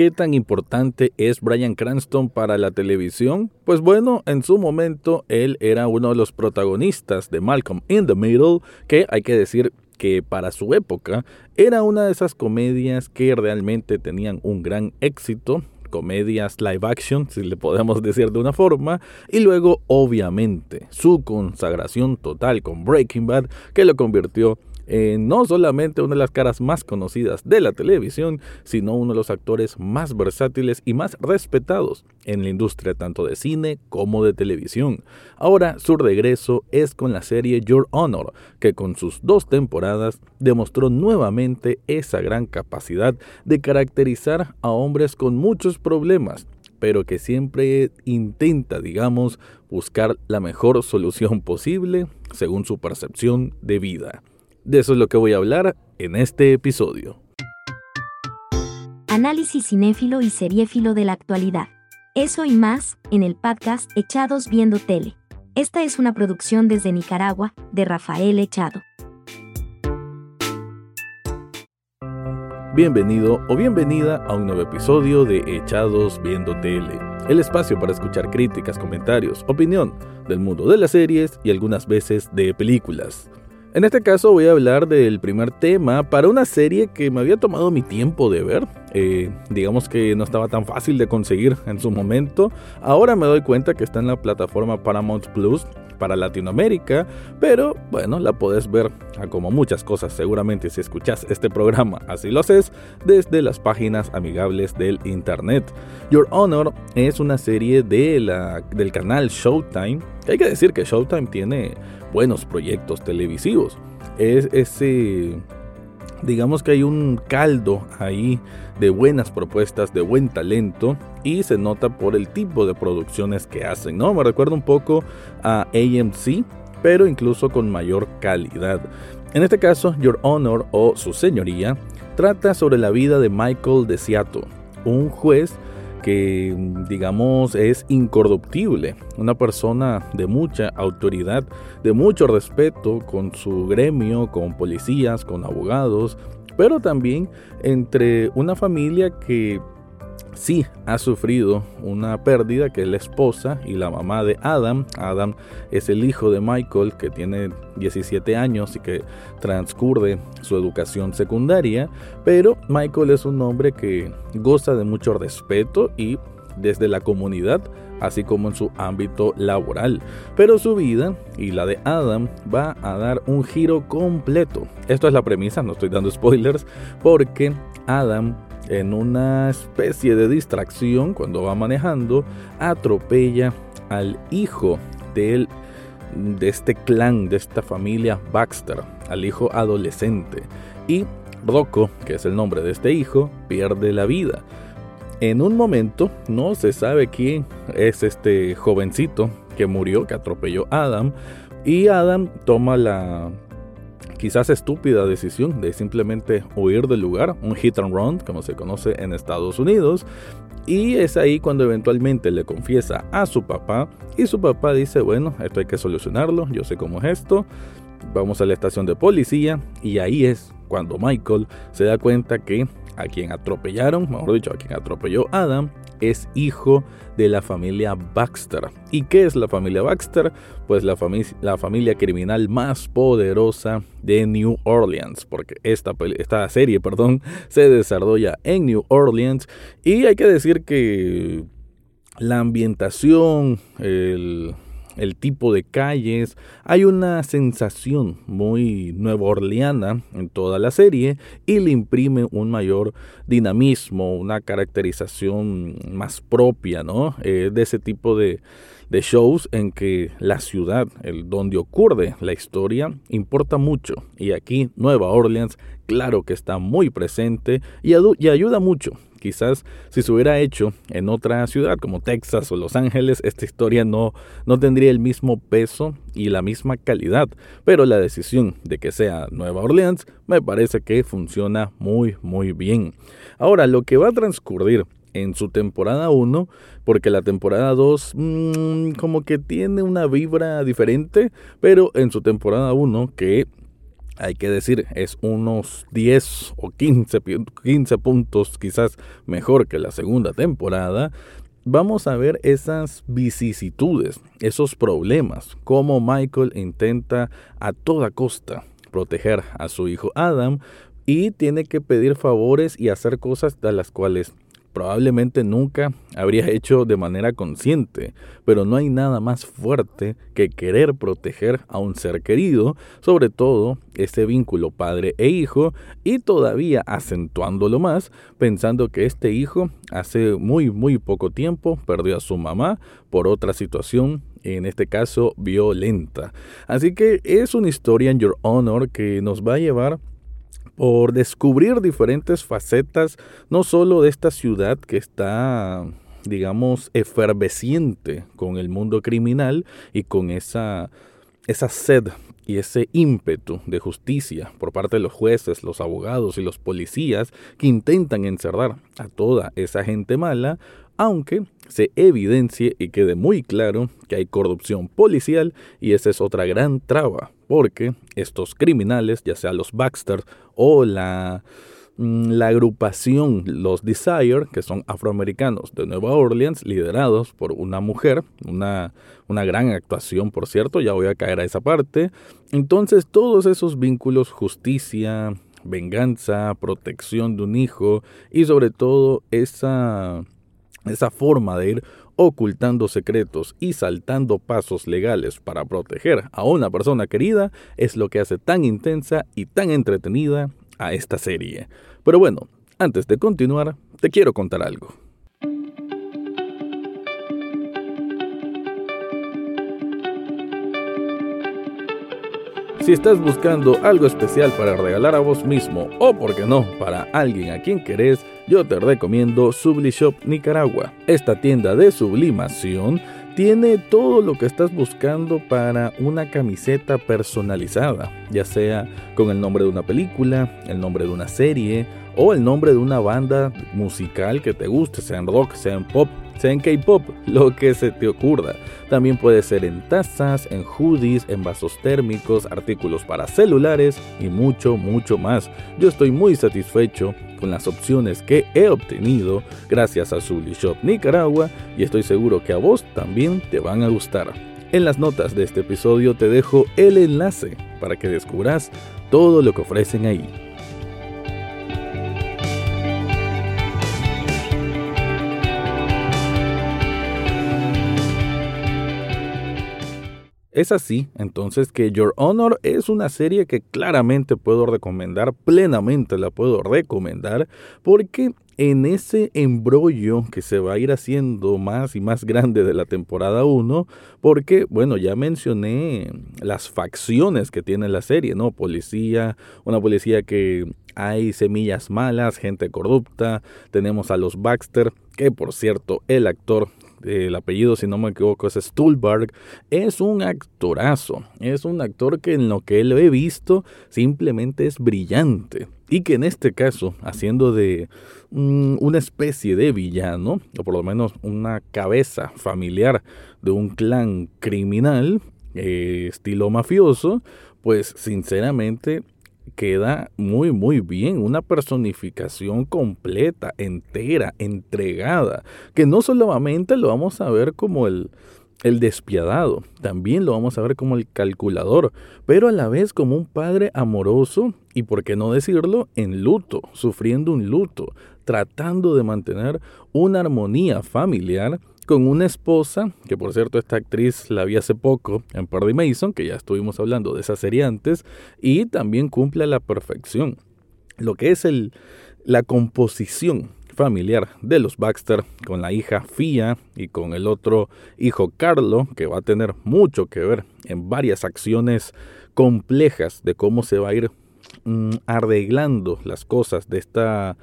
¿Qué tan importante es Brian Cranston para la televisión? Pues bueno, en su momento él era uno de los protagonistas de Malcolm in the Middle, que hay que decir que para su época era una de esas comedias que realmente tenían un gran éxito, comedias live action, si le podemos decir de una forma, y luego obviamente su consagración total con Breaking Bad, que lo convirtió eh, no solamente una de las caras más conocidas de la televisión, sino uno de los actores más versátiles y más respetados en la industria tanto de cine como de televisión. Ahora su regreso es con la serie Your Honor, que con sus dos temporadas demostró nuevamente esa gran capacidad de caracterizar a hombres con muchos problemas pero que siempre intenta, digamos, buscar la mejor solución posible según su percepción de vida. De eso es lo que voy a hablar en este episodio. Análisis cinéfilo y seriéfilo de la actualidad. Eso y más, en el podcast Echados Viendo Tele. Esta es una producción desde Nicaragua, de Rafael Echado. Bienvenido o bienvenida a un nuevo episodio de Echados Viendo Tele, el espacio para escuchar críticas, comentarios, opinión del mundo de las series y algunas veces de películas. En este caso voy a hablar del primer tema para una serie que me había tomado mi tiempo de ver. Eh, digamos que no estaba tan fácil de conseguir en su momento. Ahora me doy cuenta que está en la plataforma Paramount Plus para Latinoamérica, pero bueno, la puedes ver como muchas cosas seguramente si escuchas este programa, así lo haces, desde las páginas amigables del internet. Your Honor es una serie de la, del canal Showtime, hay que decir que Showtime tiene buenos proyectos televisivos. Es ese digamos que hay un caldo ahí de buenas propuestas, de buen talento y se nota por el tipo de producciones que hacen, ¿no? Me recuerda un poco a AMC, pero incluso con mayor calidad. En este caso, Your Honor o Su Señoría trata sobre la vida de Michael Desiato, un juez que digamos es incorruptible, una persona de mucha autoridad, de mucho respeto con su gremio, con policías, con abogados, pero también entre una familia que sí ha sufrido una pérdida, que es la esposa y la mamá de Adam. Adam es el hijo de Michael, que tiene 17 años y que transcurre su educación secundaria, pero Michael es un hombre que goza de mucho respeto y desde la comunidad, así como en su ámbito laboral. Pero su vida y la de Adam va a dar un giro completo. Esto es la premisa, no estoy dando spoilers, porque Adam en una especie de distracción cuando va manejando, atropella al hijo de, de este clan, de esta familia Baxter, al hijo adolescente. Y Rocco, que es el nombre de este hijo, pierde la vida. En un momento no se sabe quién es este jovencito que murió, que atropelló a Adam, y Adam toma la quizás estúpida decisión de simplemente huir del lugar, un hit and run, como se conoce en Estados Unidos. Y es ahí cuando eventualmente le confiesa a su papá y su papá dice, bueno, esto hay que solucionarlo, yo sé cómo es esto, vamos a la estación de policía y ahí es cuando Michael se da cuenta que a quien atropellaron, mejor dicho, a quien atropelló Adam, es hijo de la familia Baxter. ¿Y qué es la familia Baxter? Pues la, la familia criminal más poderosa de New Orleans, porque esta, esta serie perdón, se desarrolla en New Orleans y hay que decir que la ambientación, el el tipo de calles. Hay una sensación muy nueva orleana en toda la serie y le imprime un mayor dinamismo, una caracterización más propia, ¿no? Eh, de ese tipo de, de shows en que la ciudad, el donde ocurre la historia, importa mucho. Y aquí Nueva Orleans, claro que está muy presente y, y ayuda mucho Quizás si se hubiera hecho en otra ciudad como Texas o Los Ángeles, esta historia no, no tendría el mismo peso y la misma calidad. Pero la decisión de que sea Nueva Orleans me parece que funciona muy muy bien. Ahora, lo que va a transcurrir en su temporada 1, porque la temporada 2 mm, como que tiene una vibra diferente, pero en su temporada 1, que hay que decir, es unos 10 o 15, 15 puntos quizás mejor que la segunda temporada, vamos a ver esas vicisitudes, esos problemas, cómo Michael intenta a toda costa proteger a su hijo Adam y tiene que pedir favores y hacer cosas de las cuales probablemente nunca habría hecho de manera consciente, pero no hay nada más fuerte que querer proteger a un ser querido, sobre todo ese vínculo padre e hijo, y todavía acentuándolo más, pensando que este hijo hace muy muy poco tiempo perdió a su mamá por otra situación en este caso violenta. Así que es una historia en Your Honor que nos va a llevar por descubrir diferentes facetas, no solo de esta ciudad que está digamos, efervesciente con el mundo criminal y con esa, esa sed y ese ímpetu de justicia por parte de los jueces, los abogados y los policías que intentan encerrar a toda esa gente mala, aunque se evidencie y quede muy claro que hay corrupción policial y esa es otra gran traba, porque estos criminales, ya sea los Baxter o la, mm, la agrupación, los Desire, que son afroamericanos de Nueva Orleans, liderados por una mujer, una, una gran actuación, por cierto, ya voy a caer a esa parte. Entonces, todos esos vínculos, justicia, venganza, protección de un hijo y sobre todo esa esa forma de ir ocultando secretos y saltando pasos legales para proteger a una persona querida es lo que hace tan intensa y tan entretenida a esta serie. Pero bueno, antes de continuar, te quiero contar algo. Si estás buscando algo especial para regalar a vos mismo o, por qué no, para alguien a quien querés, yo te recomiendo Sublishop Nicaragua. Esta tienda de sublimación tiene todo lo que estás buscando para una camiseta personalizada, ya sea con el nombre de una película, el nombre de una serie o el nombre de una banda musical que te guste, sea en rock, sea en pop en K-pop, lo que se te ocurra. También puede ser en tazas, en hoodies, en vasos térmicos, artículos para celulares y mucho, mucho más. Yo estoy muy satisfecho con las opciones que he obtenido gracias a Zully Nicaragua y estoy seguro que a vos también te van a gustar. En las notas de este episodio te dejo el enlace para que descubras todo lo que ofrecen ahí. Es así, entonces, que Your Honor es una serie que claramente puedo recomendar, plenamente la puedo recomendar, porque en ese embrollo que se va a ir haciendo más y más grande de la temporada 1, porque, bueno, ya mencioné las facciones que tiene la serie, ¿no? Policía, una policía que hay semillas malas, gente corrupta, tenemos a los Baxter, que por cierto, el actor el apellido, si no me equivoco, es Stuhlbarg, es un actorazo. Es un actor que en lo que él he visto simplemente es brillante. Y que en este caso, haciendo de mm, una especie de villano, o por lo menos una cabeza familiar de un clan criminal, eh, estilo mafioso, pues sinceramente queda muy muy bien, una personificación completa, entera, entregada, que no solamente lo vamos a ver como el, el despiadado, también lo vamos a ver como el calculador, pero a la vez como un padre amoroso y, por qué no decirlo, en luto, sufriendo un luto, tratando de mantener una armonía familiar con una esposa, que por cierto esta actriz la vi hace poco en Perry Mason, que ya estuvimos hablando de esa serie antes, y también cumple a la perfección lo que es el, la composición familiar de los Baxter con la hija Fia y con el otro hijo Carlo, que va a tener mucho que ver en varias acciones complejas de cómo se va a ir mm, arreglando las cosas de esta,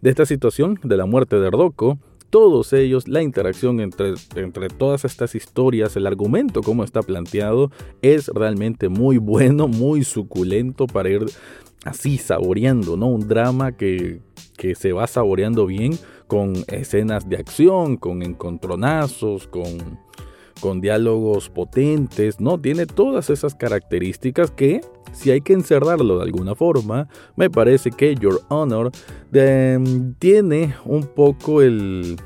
de esta situación de la muerte de Erdoco todos ellos, la interacción entre, entre todas estas historias, el argumento como está planteado, es realmente muy bueno, muy suculento para ir así saboreando, ¿no? Un drama que, que se va saboreando bien con escenas de acción, con encontronazos, con con diálogos potentes, ¿no? Tiene todas esas características que si hay que encerrarlo de alguna forma, me parece que Your Honor tiene un poco el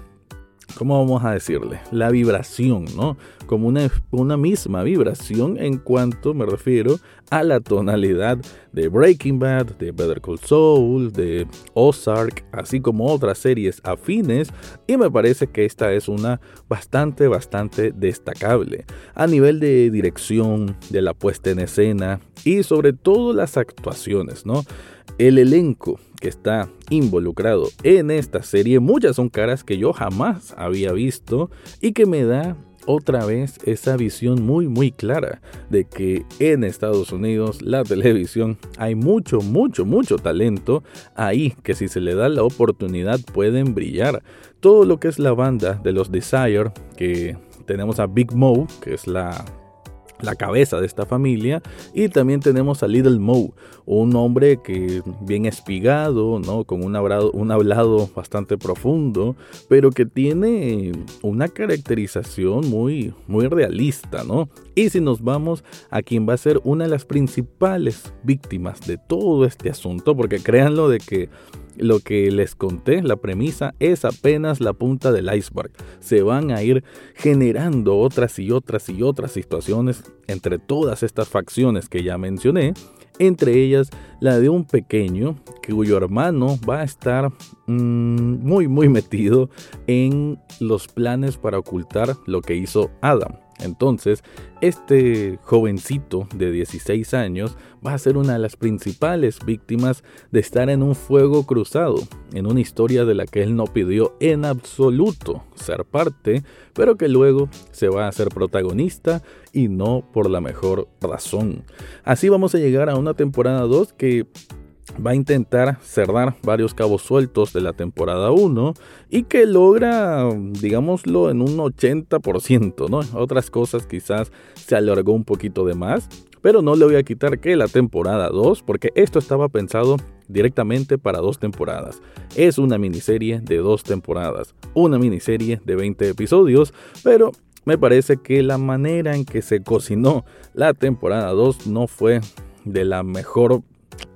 ¿cómo vamos a decirle? La vibración, ¿no? Como una, misma vibración en cuanto me refiero a la tonalidad de Breaking Bad, de Better Call Saul, de Ozark, así como otras series afines, y me parece que esta es una bastante, bastante destacable. A nivel de dirección, de la puesta en escena y sobre todo las actuaciones, ¿no? El elenco que está involucrado en esta serie, muchas son caras que yo jamás había visto y que me da otra vez esa visión muy muy clara de que en Estados Unidos la televisión hay mucho mucho mucho talento ahí que si se le da la oportunidad pueden brillar. Todo lo que es la banda de los Desire que tenemos a Big Mo que es la la cabeza de esta familia y también tenemos a Little Mo, un hombre que bien espigado, ¿no? con un hablado, un hablado bastante profundo, pero que tiene una caracterización muy, muy realista, ¿no? Y si nos vamos a quien va a ser una de las principales víctimas de todo este asunto, porque créanlo de que lo que les conté, la premisa, es apenas la punta del iceberg. Se van a ir generando otras y otras y otras situaciones entre todas estas facciones que ya mencioné, entre ellas la de un pequeño cuyo hermano va a estar mm, muy muy metido en los planes para ocultar lo que hizo Adam. Entonces, este jovencito de 16 años va a ser una de las principales víctimas de estar en un fuego cruzado, en una historia de la que él no pidió en absoluto ser parte, pero que luego se va a hacer protagonista y no por la mejor razón. Así vamos a llegar a una temporada 2 que va a intentar cerrar varios cabos sueltos de la temporada 1 y que logra, digámoslo, en un 80%, ¿no? Otras cosas quizás se alargó un poquito de más, pero no le voy a quitar que la temporada 2, porque esto estaba pensado directamente para dos temporadas. Es una miniserie de dos temporadas, una miniserie de 20 episodios, pero me parece que la manera en que se cocinó la temporada 2 no fue de la mejor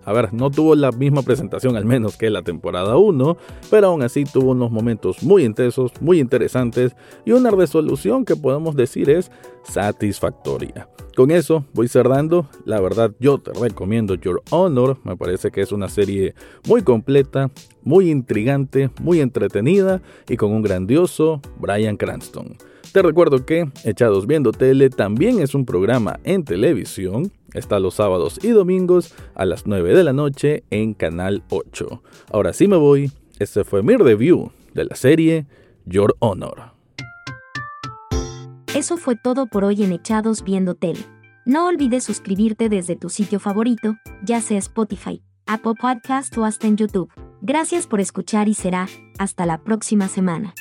a ver, no tuvo la misma presentación al menos que la temporada 1, pero aún así tuvo unos momentos muy intensos, muy interesantes y una resolución que podemos decir es satisfactoria. Con eso voy cerrando, la verdad yo te recomiendo Your Honor, me parece que es una serie muy completa, muy intrigante, muy entretenida y con un grandioso Brian Cranston. Te recuerdo que Echados Viendo Tele también es un programa en televisión. Está los sábados y domingos a las 9 de la noche en Canal 8. Ahora sí me voy. Este fue mi review de la serie Your Honor. Eso fue todo por hoy en Echados Viendo Tele. No olvides suscribirte desde tu sitio favorito, ya sea Spotify, Apple Podcast o hasta en YouTube. Gracias por escuchar y será hasta la próxima semana.